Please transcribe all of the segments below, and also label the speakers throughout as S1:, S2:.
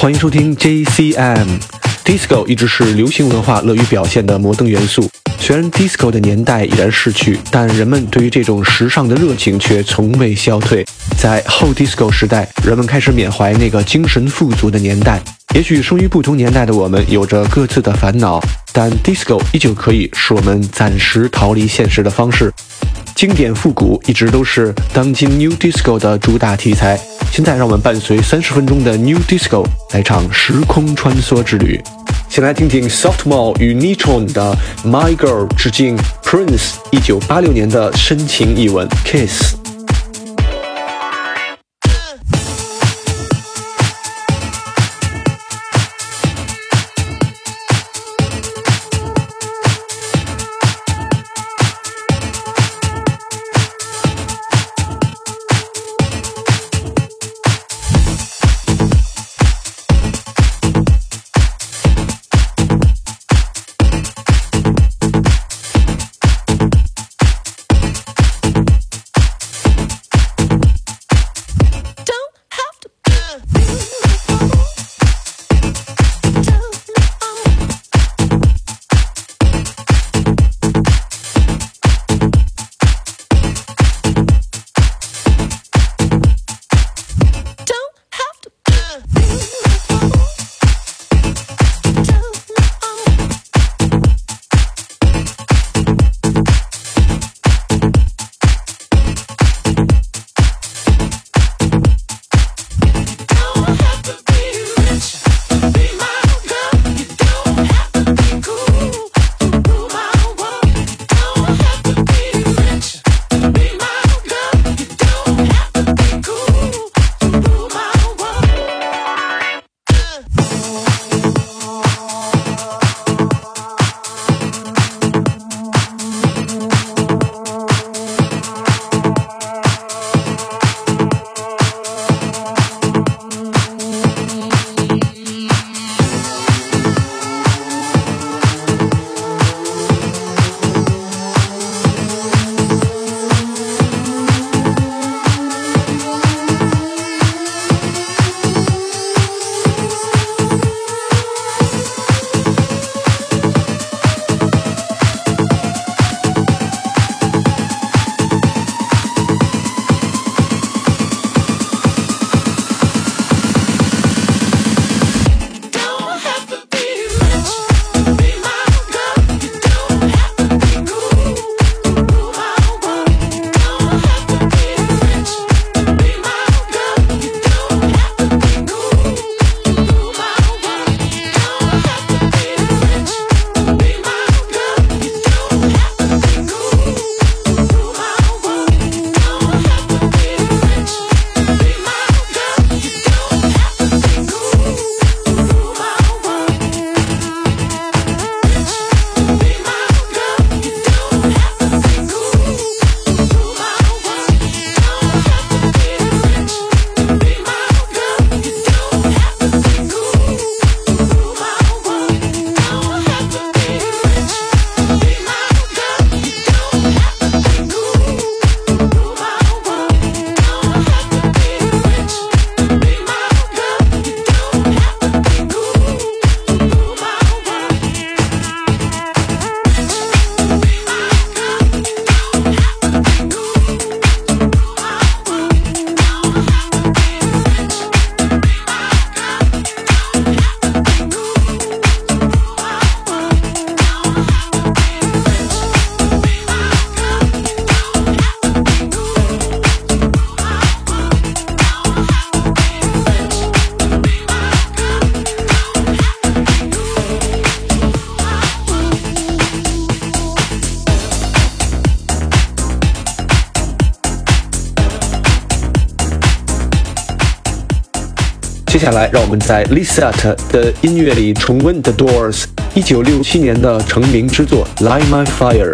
S1: 欢迎收听 JCM。Disco 一直是流行文化乐于表现的摩登元素。虽然 Disco 的年代已然逝去，但人们对于这种时尚的热情却从未消退。在后 Disco 时代，人们开始缅怀那个精神富足的年代。也许生于不同年代的我们有着各自的烦恼，但 Disco 依旧可以是我们暂时逃离现实的方式。经典复古一直都是当今 New Disco 的主打题材。现在，让我们伴随三十分钟的 New Disco 来场时空穿梭之旅。先来听听 Softmall 与 Nitron 的 My Girl，致敬 Prince 一九八六年的深情一吻 Kiss。下来，让我们在 Lisette 的音乐里重温 The Doors 一九六七年的成名之作《Light My Fire》。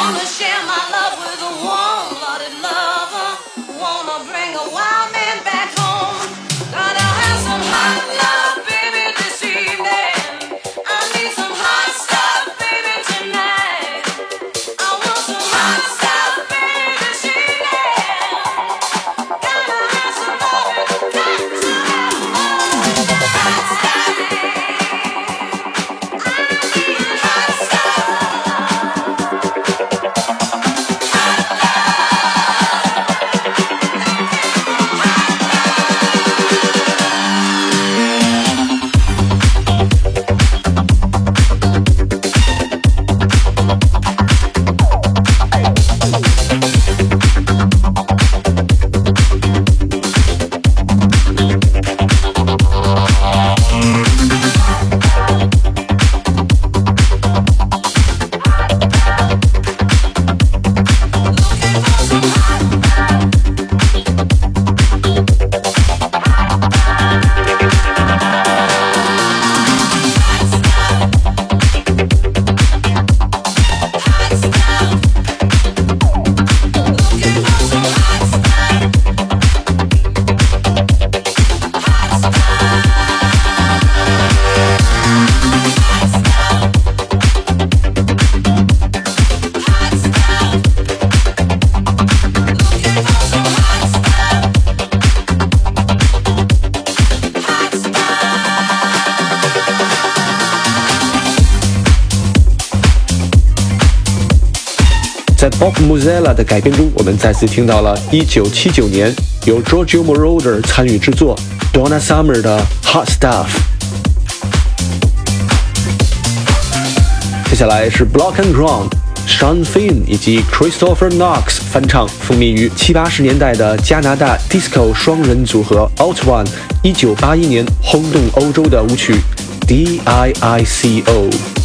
S2: Wanna share my love with a warm-blooded lover. Wanna bring a wild man back home. Gotta have some hot love.
S1: Zella
S2: 的改编中，我们再次听到了1979年由 Giorgio Moroder 参与制作 Donna Summer 的 Hot Stuff。接下来是 Block and Ground、Sean Finn 以及 Christopher Knox 翻唱，风靡于七八十年代的加拿大 Disco 双人组合 Out One 1981年轰动欧洲的舞曲 D I I C O。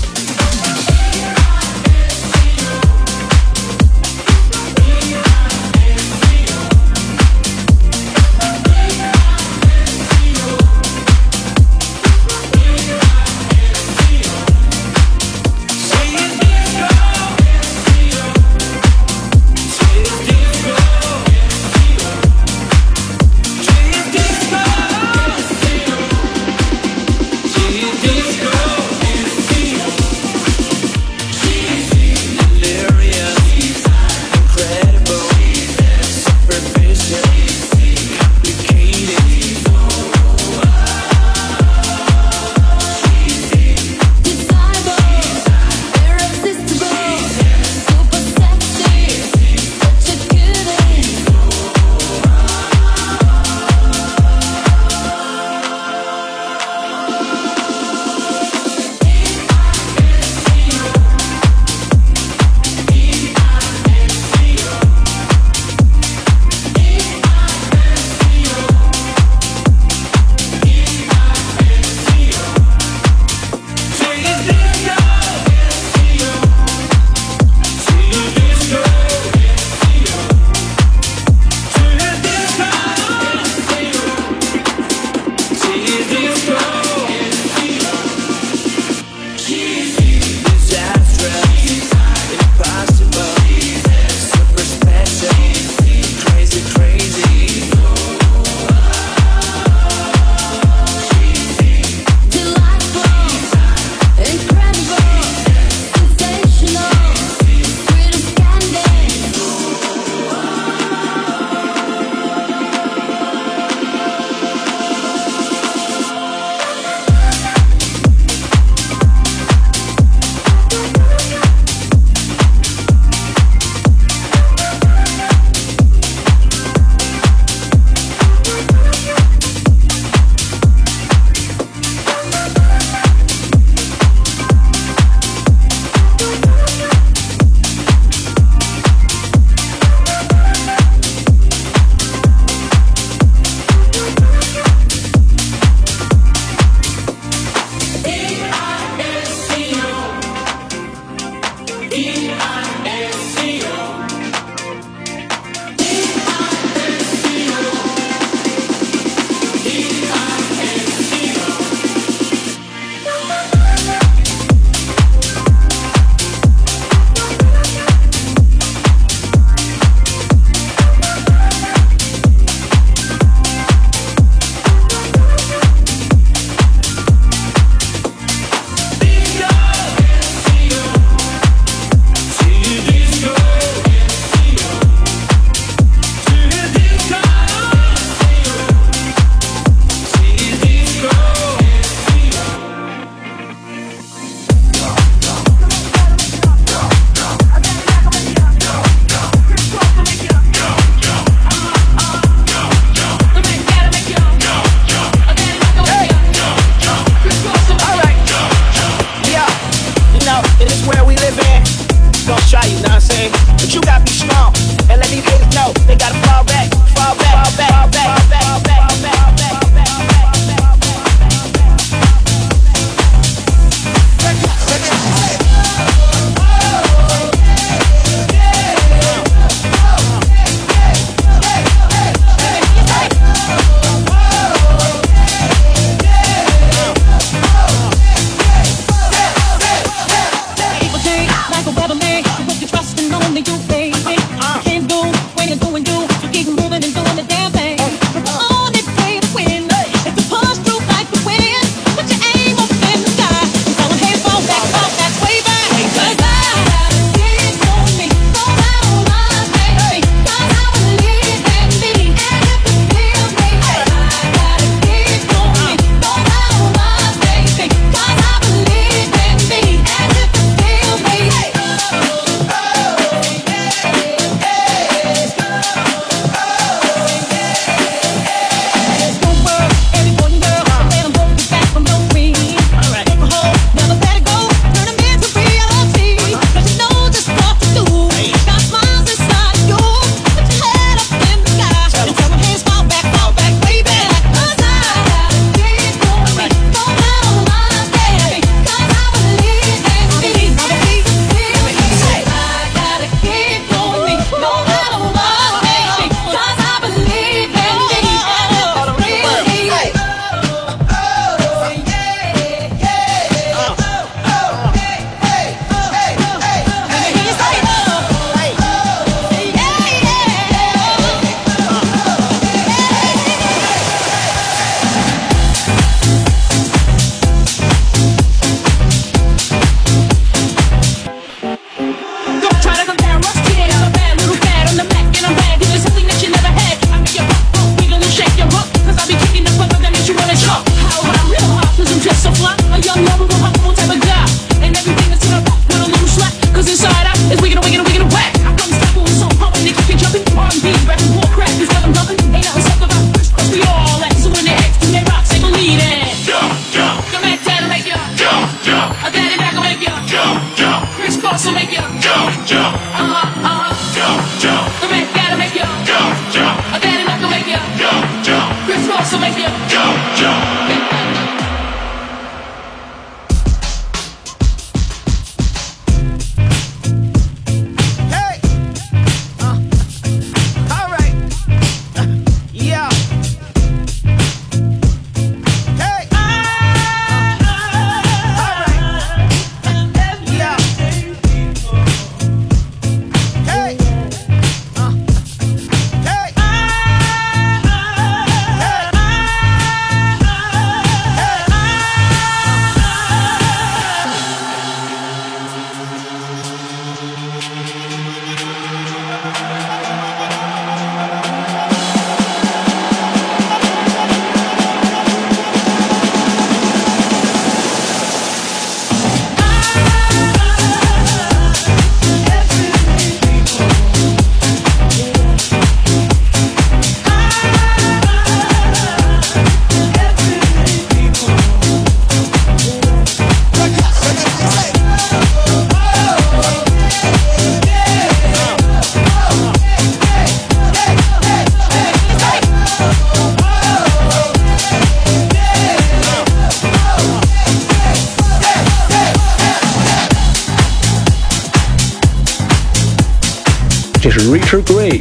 S3: Don't.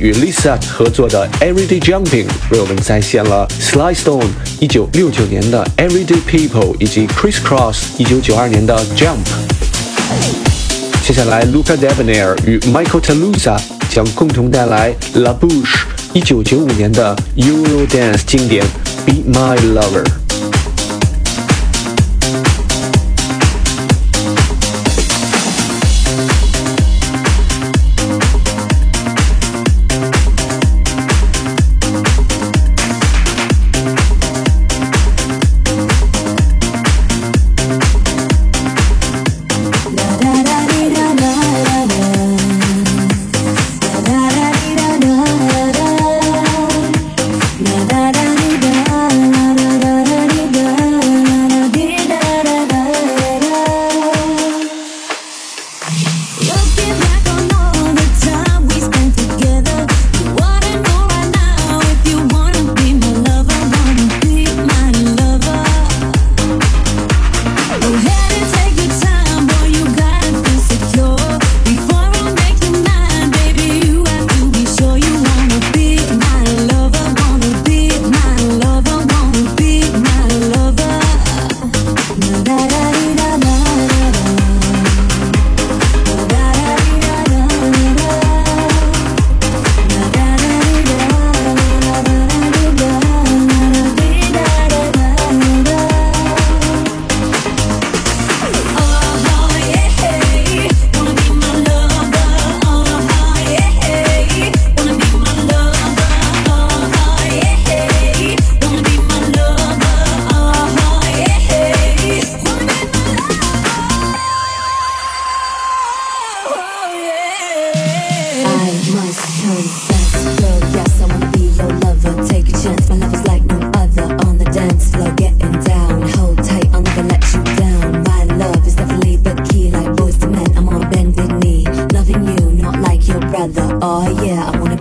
S3: 与 Lisa 合作的 Everyday Jumping 为我们再现了 Sly Stone 一九六九年的 Everyday People 以及 Chris Cross 一九九二年的 Jump。接下来，Luca Debonair 与 Michael Talusa 将共同带来 La Bouche 一九九五年的 Euro Dance 经典 Be My Lover。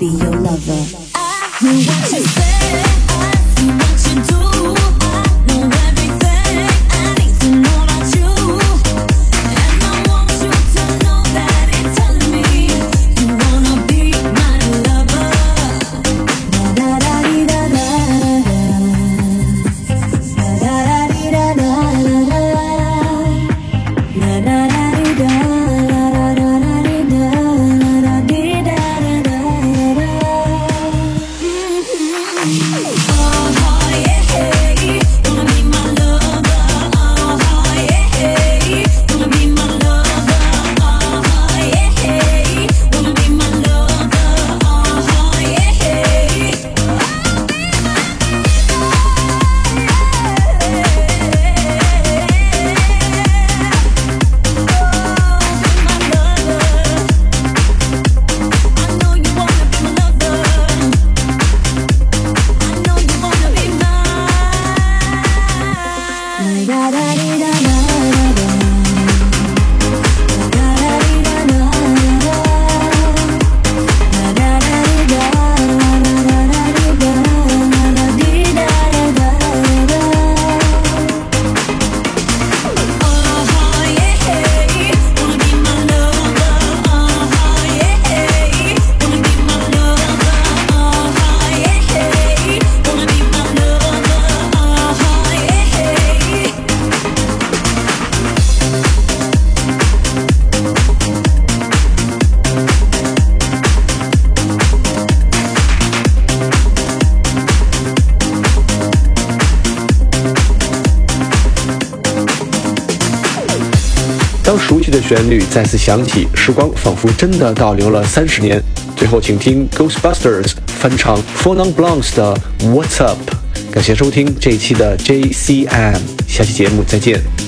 S4: be your 熟悉
S3: 的旋律再次响起，时光仿佛真的倒流了三十年。最后，请听 Ghostbusters 翻唱 Four Non Blondes 的 What's Up。感谢收听这一期的 JCM，下期节目再见。